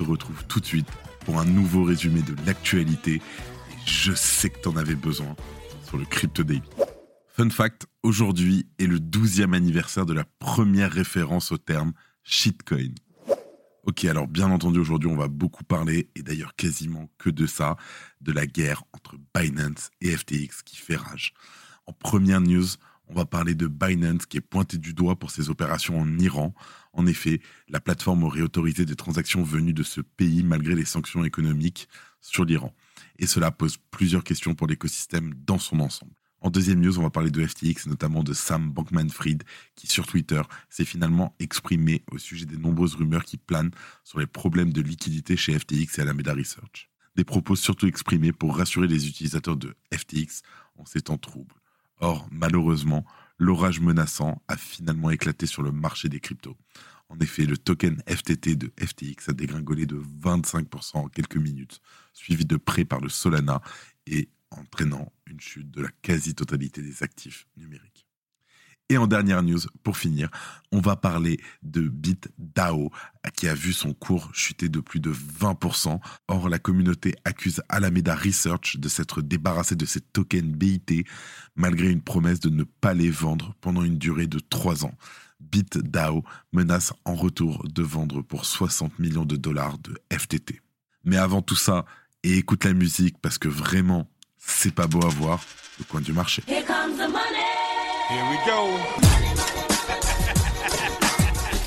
Se retrouve tout de suite pour un nouveau résumé de l'actualité. Je sais que tu en avais besoin sur le Crypto Daily. Fun fact, aujourd'hui est le 12e anniversaire de la première référence au terme shitcoin. Ok, alors bien entendu, aujourd'hui, on va beaucoup parler, et d'ailleurs quasiment que de ça, de la guerre entre Binance et FTX qui fait rage. En première news, on va parler de Binance qui est pointé du doigt pour ses opérations en Iran. En effet, la plateforme aurait autorisé des transactions venues de ce pays malgré les sanctions économiques sur l'Iran. Et cela pose plusieurs questions pour l'écosystème dans son ensemble. En deuxième news, on va parler de FTX, notamment de Sam Bankman-Fried, qui sur Twitter s'est finalement exprimé au sujet des nombreuses rumeurs qui planent sur les problèmes de liquidité chez FTX et Alameda Research. Des propos surtout exprimés pour rassurer les utilisateurs de FTX en ces temps troubles. Or, malheureusement, l'orage menaçant a finalement éclaté sur le marché des cryptos. En effet, le token FTT de FTX a dégringolé de 25% en quelques minutes, suivi de près par le Solana et entraînant une chute de la quasi-totalité des actifs numériques. Et en dernière news, pour finir, on va parler de BitDAO qui a vu son cours chuter de plus de 20%. Or, la communauté accuse Alameda Research de s'être débarrassé de ses tokens BIT malgré une promesse de ne pas les vendre pendant une durée de 3 ans. BitDAO menace en retour de vendre pour 60 millions de dollars de FTT. Mais avant tout ça, écoute la musique parce que vraiment, c'est pas beau à voir, le coin du marché. Here we go.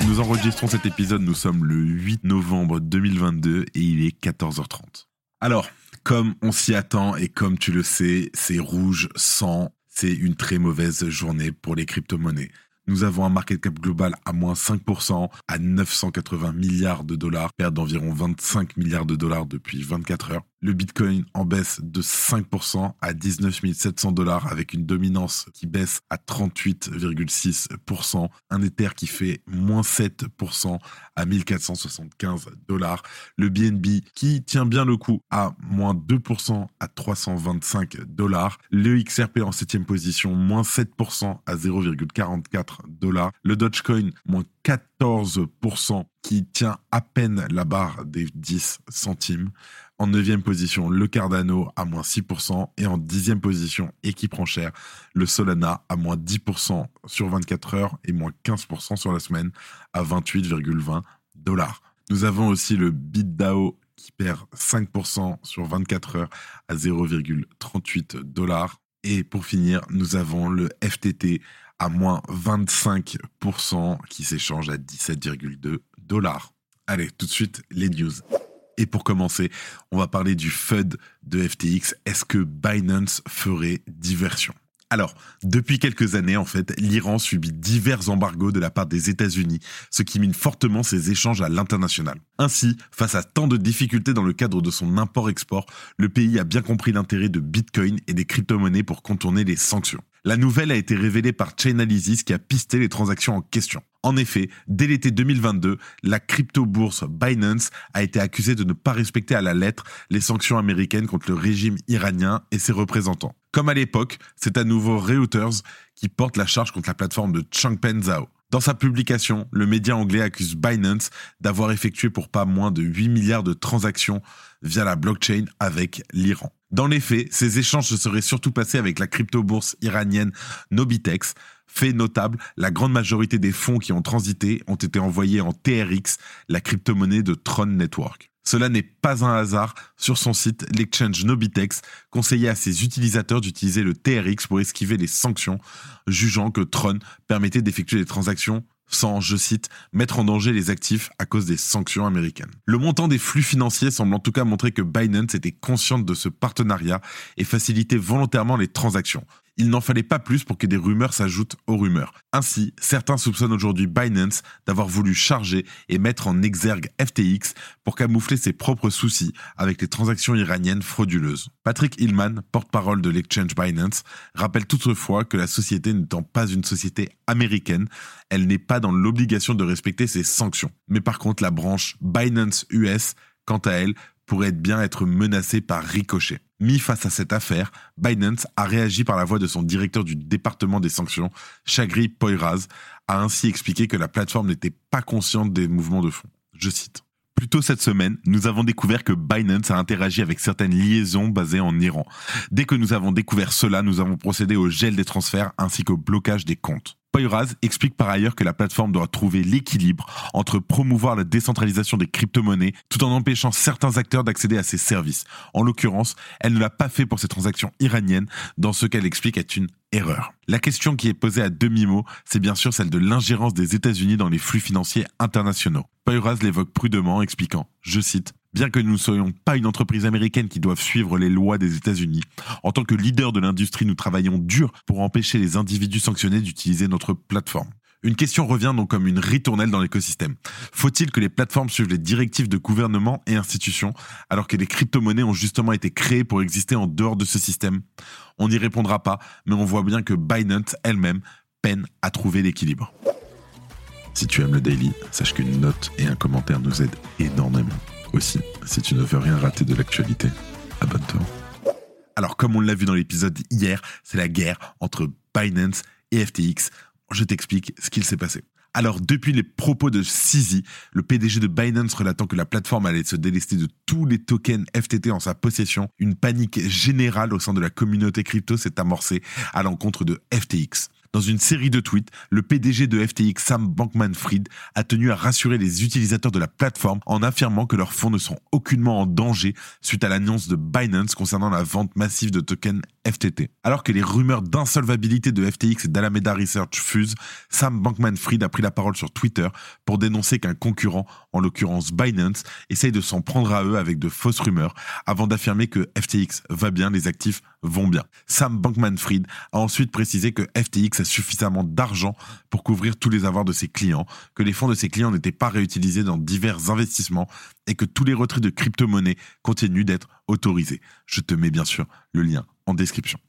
Nous enregistrons cet épisode, nous sommes le 8 novembre 2022 et il est 14h30. Alors, comme on s'y attend et comme tu le sais, c'est rouge, sang, c'est une très mauvaise journée pour les crypto-monnaies. Nous avons un market cap global à moins 5%, à 980 milliards de dollars, perte d'environ 25 milliards de dollars depuis 24 heures. Le Bitcoin en baisse de 5% à 19 700 dollars avec une dominance qui baisse à 38,6%. Un Ether qui fait moins 7% à 1475 dollars. Le BNB qui tient bien le coup à moins 2% à 325 dollars. Le XRP en 7 position, moins 7% à 0,44 dollars. Le Dogecoin, moins 14% qui tient à peine la barre des 10 centimes. En neuvième position, le Cardano à moins 6%. Et en dixième position, et qui prend cher, le Solana à moins 10% sur 24 heures et moins 15% sur la semaine à 28,20 dollars. Nous avons aussi le BitDAO qui perd 5% sur 24 heures à 0,38 dollars. Et pour finir, nous avons le FTT à moins 25% qui s'échange à 17,2 dollars. Allez, tout de suite, les news. Et pour commencer, on va parler du FUD de FTX. Est-ce que Binance ferait diversion? Alors, depuis quelques années, en fait, l'Iran subit divers embargos de la part des États-Unis, ce qui mine fortement ses échanges à l'international. Ainsi, face à tant de difficultés dans le cadre de son import-export, le pays a bien compris l'intérêt de Bitcoin et des crypto-monnaies pour contourner les sanctions. La nouvelle a été révélée par Chainalysis qui a pisté les transactions en question. En effet, dès l'été 2022, la crypto-bourse Binance a été accusée de ne pas respecter à la lettre les sanctions américaines contre le régime iranien et ses représentants. Comme à l'époque, c'est à nouveau Reuters qui porte la charge contre la plateforme de Changpeng Zhao. Dans sa publication, le média anglais accuse Binance d'avoir effectué pour pas moins de 8 milliards de transactions via la blockchain avec l'Iran. Dans les faits, ces échanges se seraient surtout passés avec la crypto-bourse iranienne Nobitex. Fait notable, la grande majorité des fonds qui ont transité ont été envoyés en TRX, la crypto-monnaie de Tron Network. Cela n'est pas un hasard. Sur son site, l'exchange Nobitex conseillait à ses utilisateurs d'utiliser le TRX pour esquiver les sanctions, jugeant que Tron permettait d'effectuer des transactions sans, je cite, mettre en danger les actifs à cause des sanctions américaines. Le montant des flux financiers semble en tout cas montrer que Binance était consciente de ce partenariat et facilitait volontairement les transactions. Il n'en fallait pas plus pour que des rumeurs s'ajoutent aux rumeurs. Ainsi, certains soupçonnent aujourd'hui Binance d'avoir voulu charger et mettre en exergue FTX pour camoufler ses propres soucis avec les transactions iraniennes frauduleuses. Patrick Hillman, porte-parole de l'exchange Binance, rappelle toutefois que la société n'étant pas une société américaine, elle n'est pas dans l'obligation de respecter ses sanctions. Mais par contre, la branche Binance US, quant à elle, pourrait bien être menacée par ricochet. Mis face à cette affaire, Binance a réagi par la voix de son directeur du département des sanctions, Chagri Poiraz, a ainsi expliqué que la plateforme n'était pas consciente des mouvements de fonds. Je cite. Plus tôt cette semaine, nous avons découvert que Binance a interagi avec certaines liaisons basées en Iran. Dès que nous avons découvert cela, nous avons procédé au gel des transferts ainsi qu'au blocage des comptes. Poyraz explique par ailleurs que la plateforme doit trouver l'équilibre entre promouvoir la décentralisation des crypto-monnaies tout en empêchant certains acteurs d'accéder à ses services. En l'occurrence, elle ne l'a pas fait pour ses transactions iraniennes, dans ce qu'elle explique est une erreur. La question qui est posée à demi-mot, c'est bien sûr celle de l'ingérence des États-Unis dans les flux financiers internationaux. Poyraz l'évoque prudemment, expliquant, je cite, Bien que nous ne soyons pas une entreprise américaine qui doive suivre les lois des États-Unis, en tant que leader de l'industrie, nous travaillons dur pour empêcher les individus sanctionnés d'utiliser notre plateforme. Une question revient donc comme une ritournelle dans l'écosystème. Faut-il que les plateformes suivent les directives de gouvernement et institutions alors que les crypto-monnaies ont justement été créées pour exister en dehors de ce système? On n'y répondra pas, mais on voit bien que Binance elle-même peine à trouver l'équilibre. Si tu aimes le daily, sache qu'une note et un commentaire nous aident énormément. Aussi, si tu ne veux rien rater de l'actualité, abonne-toi. Alors, comme on l'a vu dans l'épisode hier, c'est la guerre entre Binance et FTX. Je t'explique ce qu'il s'est passé. Alors, depuis les propos de Sizi, le PDG de Binance relatant que la plateforme allait se délester de tous les tokens FTT en sa possession, une panique générale au sein de la communauté crypto s'est amorcée à l'encontre de FTX. Dans une série de tweets, le PDG de FTX, Sam Bankman-Fried, a tenu à rassurer les utilisateurs de la plateforme en affirmant que leurs fonds ne sont aucunement en danger suite à l'annonce de Binance concernant la vente massive de tokens Alors que les rumeurs d'insolvabilité de FTX et d'Alameda Research fusent, Sam Bankman-Fried a pris la parole sur Twitter pour dénoncer qu'un concurrent, en l'occurrence Binance, essaye de s'en prendre à eux avec de fausses rumeurs avant d'affirmer que FTX va bien, les actifs vont bien. Sam Bankman-Fried a ensuite précisé que FTX suffisamment d'argent pour couvrir tous les avoirs de ses clients, que les fonds de ses clients n'étaient pas réutilisés dans divers investissements et que tous les retraits de crypto-monnaies continuent d'être autorisés. Je te mets bien sûr le lien en description.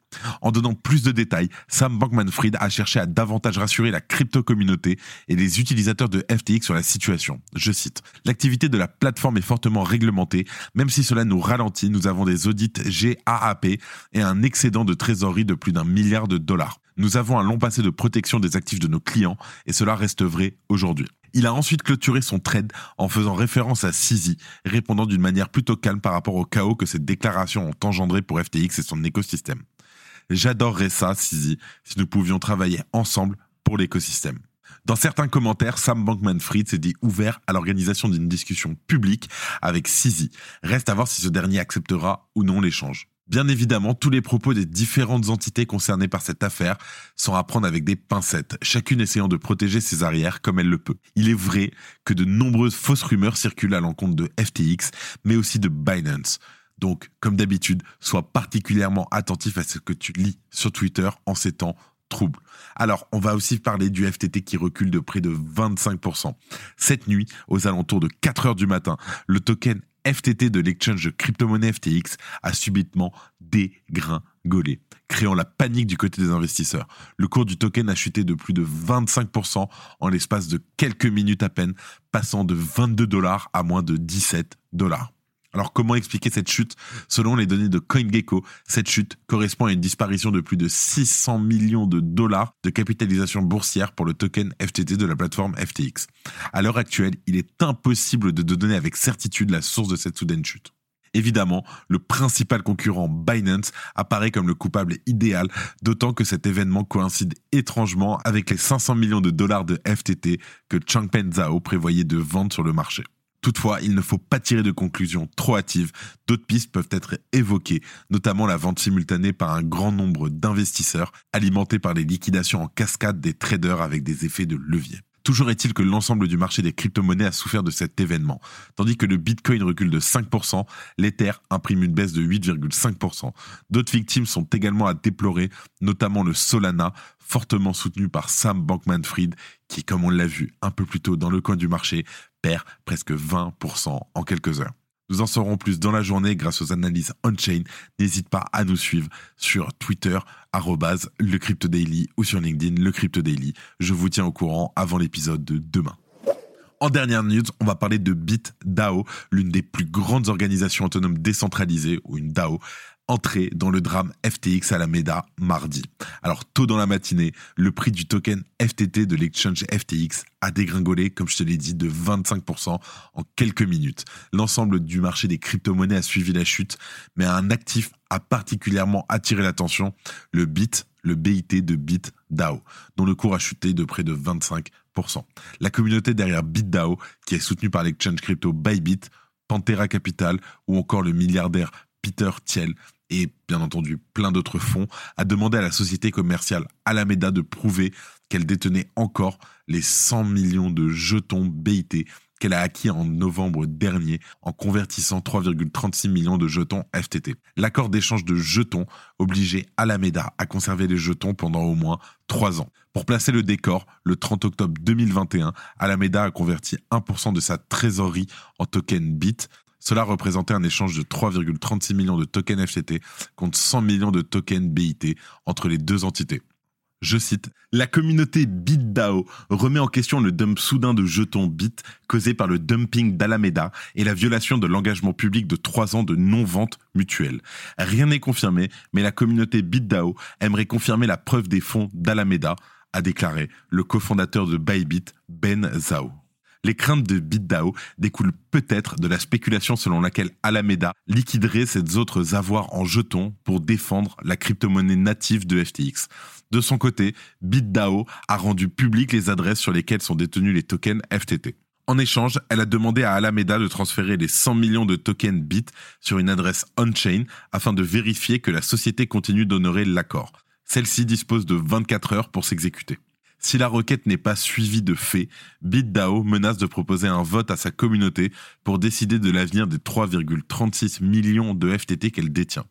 En donnant plus de détails, Sam Bankman-Fried a cherché à davantage rassurer la crypto-communauté et les utilisateurs de FTX sur la situation. Je cite, L'activité de la plateforme est fortement réglementée, même si cela nous ralentit, nous avons des audits GAAP et un excédent de trésorerie de plus d'un milliard de dollars. Nous avons un long passé de protection des actifs de nos clients et cela reste vrai aujourd'hui. Il a ensuite clôturé son trade en faisant référence à Sisi, répondant d'une manière plutôt calme par rapport au chaos que ces déclarations ont engendré pour FTX et son écosystème. J'adorerais ça, Sisi, si nous pouvions travailler ensemble pour l'écosystème. Dans certains commentaires, Sam Bankman-Fried s'est dit ouvert à l'organisation d'une discussion publique avec Sisi. Reste à voir si ce dernier acceptera ou non l'échange. Bien évidemment, tous les propos des différentes entités concernées par cette affaire sont à prendre avec des pincettes, chacune essayant de protéger ses arrières comme elle le peut. Il est vrai que de nombreuses fausses rumeurs circulent à l'encontre de FTX, mais aussi de Binance. Donc, comme d'habitude, sois particulièrement attentif à ce que tu lis sur Twitter en ces temps troubles. Alors, on va aussi parler du FTT qui recule de près de 25%. Cette nuit, aux alentours de 4 heures du matin, le token FTT de l'exchange de crypto-monnaie FTX a subitement dégringolé, créant la panique du côté des investisseurs. Le cours du token a chuté de plus de 25% en l'espace de quelques minutes à peine, passant de 22 dollars à moins de 17 dollars. Alors comment expliquer cette chute Selon les données de CoinGecko, cette chute correspond à une disparition de plus de 600 millions de dollars de capitalisation boursière pour le token FTT de la plateforme FTX. À l'heure actuelle, il est impossible de donner avec certitude la source de cette soudaine chute. Évidemment, le principal concurrent Binance apparaît comme le coupable idéal, d'autant que cet événement coïncide étrangement avec les 500 millions de dollars de FTT que Changpeng Zhao prévoyait de vendre sur le marché. Toutefois, il ne faut pas tirer de conclusions trop hâtives. D'autres pistes peuvent être évoquées, notamment la vente simultanée par un grand nombre d'investisseurs, alimentée par les liquidations en cascade des traders avec des effets de levier. Toujours est-il que l'ensemble du marché des crypto-monnaies a souffert de cet événement. Tandis que le Bitcoin recule de 5%, l'Ether imprime une baisse de 8,5%. D'autres victimes sont également à déplorer, notamment le Solana, fortement soutenu par Sam Bankman-Fried, qui, comme on l'a vu un peu plus tôt dans le coin du marché, perd presque 20% en quelques heures. Nous en saurons plus dans la journée grâce aux analyses on-chain. N'hésite pas à nous suivre sur Twitter, le Crypto Daily ou sur LinkedIn, le Crypto Daily. Je vous tiens au courant avant l'épisode de demain. En dernière news, on va parler de BitDAO, l'une des plus grandes organisations autonomes décentralisées, ou une DAO, entrée dans le drame FTX Alameda mardi. Alors tôt dans la matinée, le prix du token FTT de l'exchange FTX a dégringolé, comme je te l'ai dit, de 25% en quelques minutes. L'ensemble du marché des crypto-monnaies a suivi la chute, mais un actif a particulièrement attiré l'attention, le BIT, le BIT de BitDAO, dont le cours a chuté de près de 25%. La communauté derrière BitDAO, qui est soutenue par l'exchange crypto Bybit, Pantera Capital ou encore le milliardaire Peter Thiel et bien entendu plein d'autres fonds, a demandé à la société commerciale Alameda de prouver qu'elle détenait encore les 100 millions de jetons BIT qu'elle a acquis en novembre dernier en convertissant 3,36 millions de jetons FTT. L'accord d'échange de jetons obligeait Alameda à conserver les jetons pendant au moins 3 ans. Pour placer le décor, le 30 octobre 2021, Alameda a converti 1% de sa trésorerie en token BIT, cela représentait un échange de 3,36 millions de tokens FTT contre 100 millions de tokens BIT entre les deux entités. Je cite, La communauté BitDAO remet en question le dump soudain de jetons Bit causé par le dumping d'Alameda et la violation de l'engagement public de trois ans de non-vente mutuelle. Rien n'est confirmé, mais la communauté BitDAO aimerait confirmer la preuve des fonds d'Alameda, a déclaré le cofondateur de Bybit, Ben Zhao. Les craintes de BitDAO découlent peut-être de la spéculation selon laquelle Alameda liquiderait ses autres avoirs en jetons pour défendre la crypto-monnaie native de FTX. De son côté, BitDAO a rendu public les adresses sur lesquelles sont détenus les tokens FTT. En échange, elle a demandé à Alameda de transférer les 100 millions de tokens BIT sur une adresse on-chain afin de vérifier que la société continue d'honorer l'accord. Celle-ci dispose de 24 heures pour s'exécuter. Si la requête n'est pas suivie de faits, BitDAO menace de proposer un vote à sa communauté pour décider de l'avenir des 3,36 millions de FTT qu'elle détient.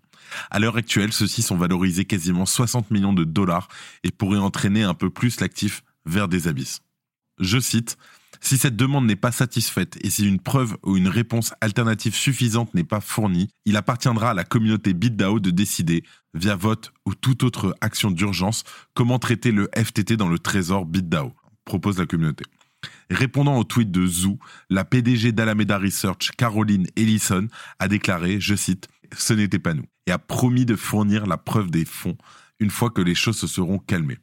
À l'heure actuelle, ceux-ci sont valorisés quasiment 60 millions de dollars et pourraient entraîner un peu plus l'actif vers des abysses. Je cite, si cette demande n'est pas satisfaite et si une preuve ou une réponse alternative suffisante n'est pas fournie, il appartiendra à la communauté BitDAO de décider, via vote ou toute autre action d'urgence, comment traiter le FTT dans le trésor BitDAO, propose la communauté. Répondant au tweet de Zoo, la PDG d'Alameda Research, Caroline Ellison, a déclaré, je cite, Ce n'était pas nous, et a promis de fournir la preuve des fonds une fois que les choses se seront calmées.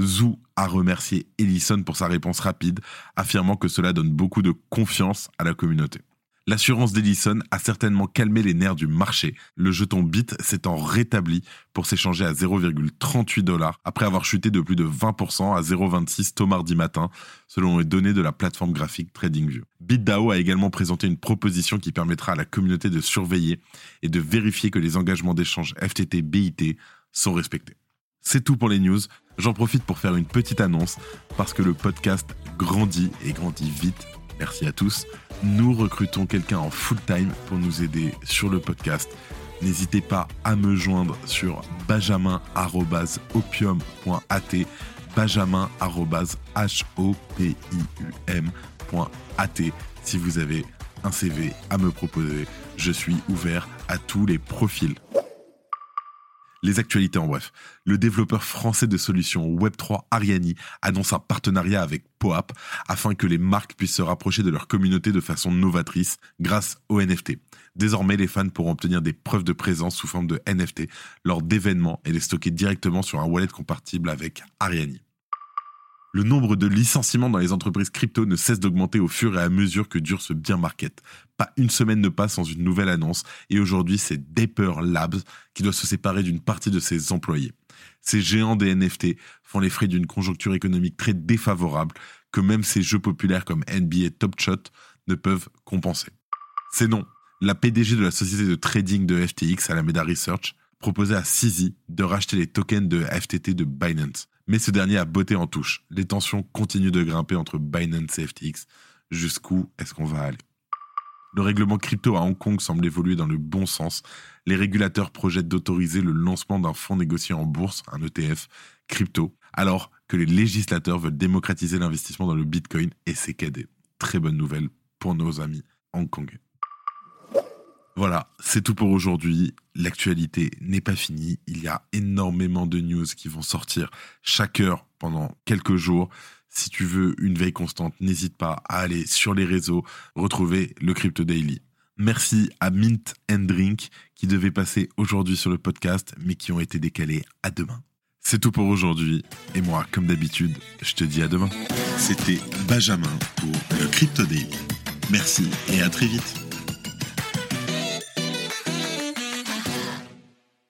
Zou a remercié Ellison pour sa réponse rapide, affirmant que cela donne beaucoup de confiance à la communauté. L'assurance d'Ellison a certainement calmé les nerfs du marché. Le jeton BIT s'étant rétabli pour s'échanger à 0,38 dollars après avoir chuté de plus de 20% à 0,26 tôt mardi matin, selon les données de la plateforme graphique TradingView. BitDAO a également présenté une proposition qui permettra à la communauté de surveiller et de vérifier que les engagements d'échange FTT-BIT sont respectés. C'est tout pour les news. J'en profite pour faire une petite annonce parce que le podcast grandit et grandit vite. Merci à tous. Nous recrutons quelqu'un en full time pour nous aider sur le podcast. N'hésitez pas à me joindre sur benjamin.opium.at benjamin.hopium.at si vous avez un CV à me proposer. Je suis ouvert à tous les profils. Les actualités en bref. Le développeur français de solutions Web3 Ariani annonce un partenariat avec POAP afin que les marques puissent se rapprocher de leur communauté de façon novatrice grâce aux NFT. Désormais, les fans pourront obtenir des preuves de présence sous forme de NFT lors d'événements et les stocker directement sur un wallet compatible avec Ariani. Le nombre de licenciements dans les entreprises crypto ne cesse d'augmenter au fur et à mesure que dure ce bien market. Pas une semaine ne passe sans une nouvelle annonce et aujourd'hui c'est Dapper Labs qui doit se séparer d'une partie de ses employés. Ces géants des NFT font les frais d'une conjoncture économique très défavorable que même ces jeux populaires comme NBA Top Shot ne peuvent compenser. C'est non. La PDG de la société de trading de FTX, Alameda Research, proposait à Sisi de racheter les tokens de FTT de Binance. Mais ce dernier a botté en touche. Les tensions continuent de grimper entre Binance et FTX. Jusqu'où est-ce qu'on va aller? Le règlement crypto à Hong Kong semble évoluer dans le bon sens. Les régulateurs projettent d'autoriser le lancement d'un fonds négocié en bourse, un ETF, crypto, alors que les législateurs veulent démocratiser l'investissement dans le Bitcoin et c'est cadet. Très bonne nouvelle pour nos amis hongkongais. Voilà, c'est tout pour aujourd'hui. L'actualité n'est pas finie. Il y a énormément de news qui vont sortir chaque heure pendant quelques jours. Si tu veux une veille constante, n'hésite pas à aller sur les réseaux, retrouver le Crypto Daily. Merci à Mint and Drink qui devaient passer aujourd'hui sur le podcast mais qui ont été décalés à demain. C'est tout pour aujourd'hui et moi, comme d'habitude, je te dis à demain. C'était Benjamin pour le Crypto Daily. Merci et à très vite.